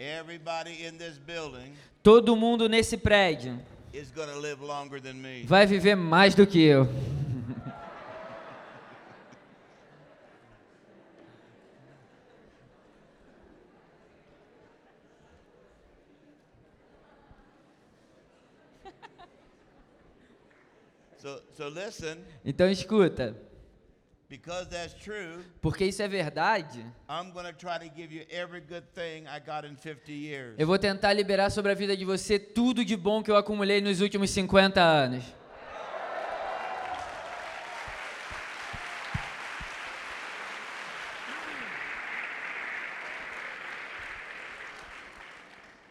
Everybody in this building Todo mundo nesse prédio is going to live longer than me. vai viver mais do que eu. So, so listen, Então escuta, porque isso é verdade, I'm going to try to give you every good thing I got in 50 years. eu vou tentar liberar sobre a vida de você tudo de bom que eu acumulei nos últimos 50 anos.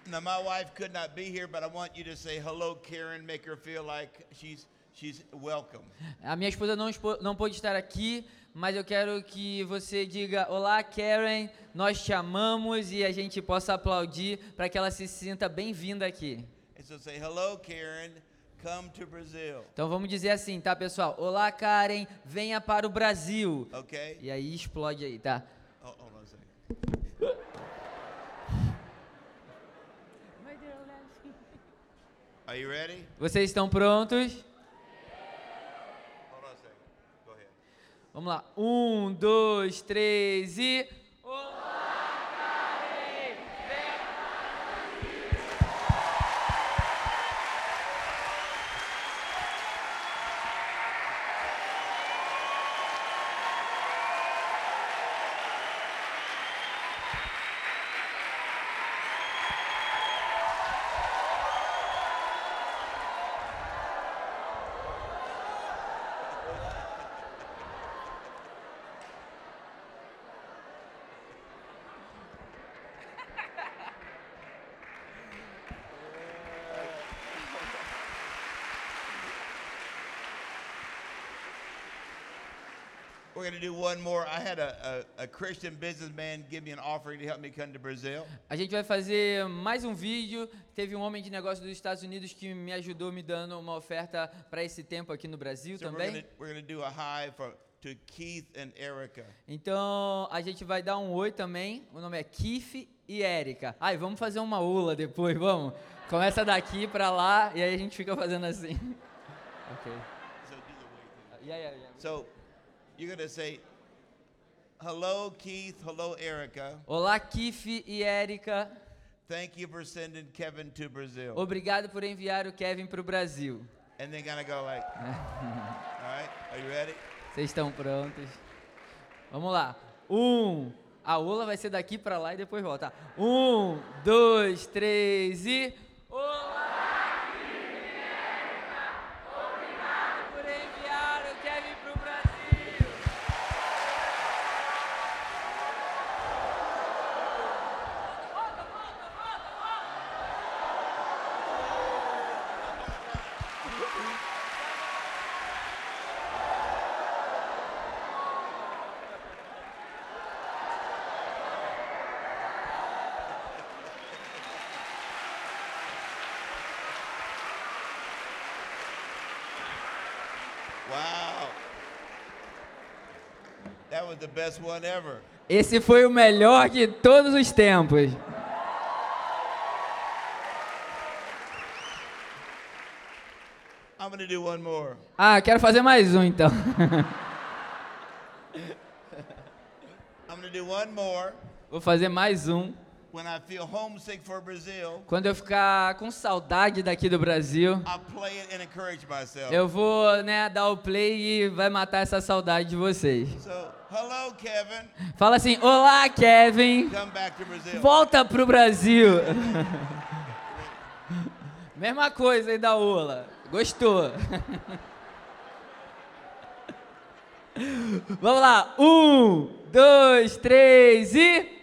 Now, my wife could not be here, but I want you to say hello, Karen. Make her feel like she's she's welcome. A minha esposa não, não pôde estar aqui, mas eu quero que você diga: Olá, Karen, nós te amamos e a gente possa aplaudir para que ela se sinta bem-vinda aqui. And so say hello, Karen. Come to Brazil. Então vamos dizer assim, tá, pessoal? Olá, Karen, venha para o Brasil. Okay. E aí explode aí, tá? Oh, hold on a second. Are you ready? Vocês estão prontos? Hold on a second. Go ahead. Vamos lá. Um, dois, três e. Olá, Karen! Venha We're going to do one more. I had a, a, a Christian businessman give me an offering to help me come to Brazil. A gente vai fazer mais um vídeo. Teve um homem de negócio dos Estados Unidos que me ajudou me dando uma oferta para esse tempo aqui no Brasil So we're também. going we're gonna do a high for, to Keith and Erica. Então a gente vai dar um oi também. O nome é Kiff e Érica. Ai, vamos fazer uma ula depois, vamos? Começa daqui para lá e aí a gente fica fazendo assim. ok. So do the wave. Yeah, yeah, yeah. So you're going to say, hello, Keith. Hello, Erica. Olá, Kiff e Érica. Thank you for sending Kevin to Brazil. Obrigado por enviar o Kevin para o Brasil. And they're to go like, all right, are you ready? Vocês estão prontos? Vamos lá. Um. A Ola vai ser daqui para lá e depois volta. Um, dois, três e. Esse foi o melhor de todos os tempos. I'm going to do one more. Ah, quero fazer mais um então. I'm going to do one more. Vou fazer mais um. When I feel homesick for Brazil, Quando eu ficar com saudade daqui do Brasil, I'll play it and encourage myself. eu vou, né, dar o play e vai matar essa saudade de vocês. So, hello, Kevin. Fala assim: Olá, Kevin. Come back to Brazil. Volta pro Brasil. Mesma coisa aí da Ola. Gostou? Vamos lá. Um, dois, três e.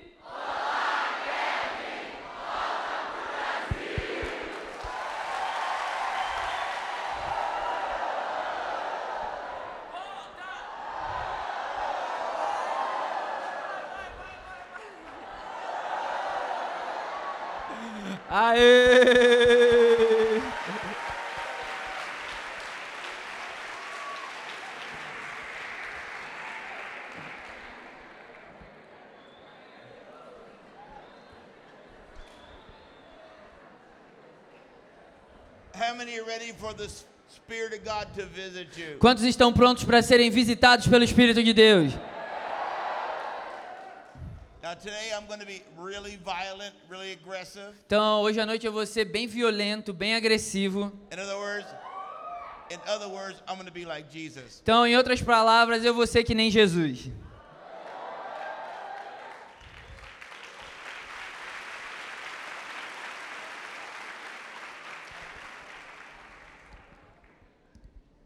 Aê! How many are ready for the S- Spirit of God to visit you? Quantos estão prontos para serem visitados pelo Espírito de Deus? Now, today I'm going to be really violent, really aggressive. Então, hoje à noite eu vou ser bem violento, bem agressivo. In other words, in other words, I'm going to be like Jesus. Então, em outras palavras, eu vou ser que nem Jesus. The manifestation of the Holy Spirit is going to be here today.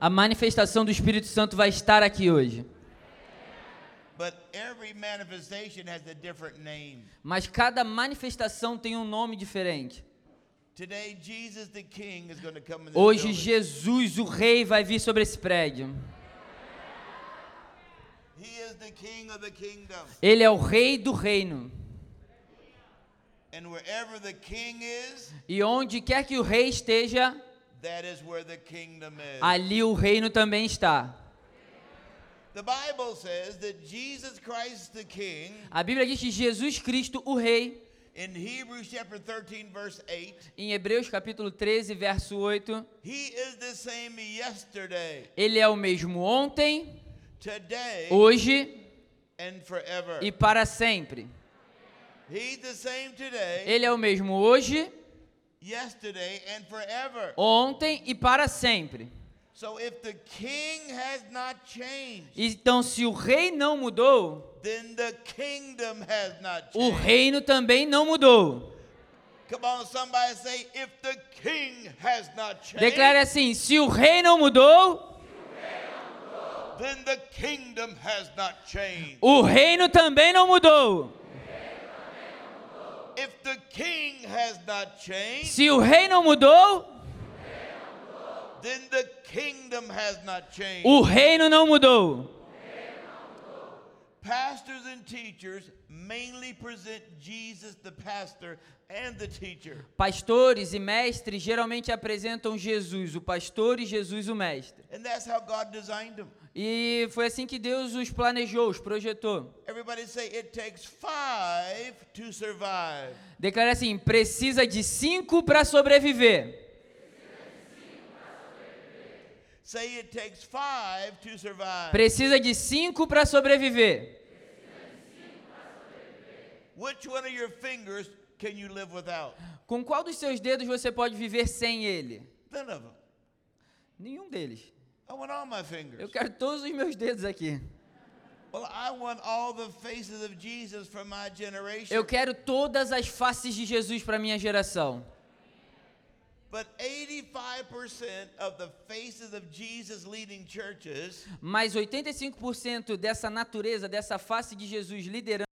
A manifestação do Espírito Santo vai estar aqui hoje. But every manifestation has a different name. Mas cada manifestação tem um nome diferente. Today, Jesus the King is going to come in this Hoje, building. Jesus, o Rei, vai vir sobre esse prédio. He is the King of the kingdom. Ele é o Rei do reino. And wherever the King is, E onde quer que o Rei esteja, that is where the kingdom is. ali o reino também está. The Bible says that Jesus Christ the King, A Bíblia diz que Jesus Cristo, o Rei, in Hebrews chapter 13, verse 8, em Hebreus capítulo 13, verso 8, He is the same yesterday, ele é o mesmo ontem, today, hoje and forever. e para sempre. He's the same today, Ele é o mesmo hoje, yesterday, and forever. ontem e para sempre. So if the King has not changed, Então, se o rei não mudou, then the kingdom has not o changed. reino também não mudou. Come on, somebody say, if the King has not changed, Declare assim: se o rei não mudou, then the kingdom has not changed. o reino também não mudou. If the King has not changed, Se o rei não mudou, then the kingdom has not changed. o reino não mudou. Pastors and teachers mainly present Jesus, the pastor, and the teacher. Pastores e mestres geralmente apresentam Jesus, o pastor, e Jesus, o mestre. And that's how God designed them. E foi assim que Deus os planejou, os projetou. Everybody say, it takes five to survive. Declare assim: precisa de cinco para sobreviver. Say, it takes five to survive. Precisa de cinco para sobreviver. Which one of your fingers can you live without? Com qual dos seus dedos você pode viver sem ele? None of them. Nenhum deles. I want all my fingers. Eu quero todos os meus dedos aqui. Well, I want all the faces of Jesus from my generation. Eu quero todas as faces de Jesus para minha geração. But 85% of the faces of Jesus leading churches Mas 85% dessa natureza, dessa face de Jesus liderando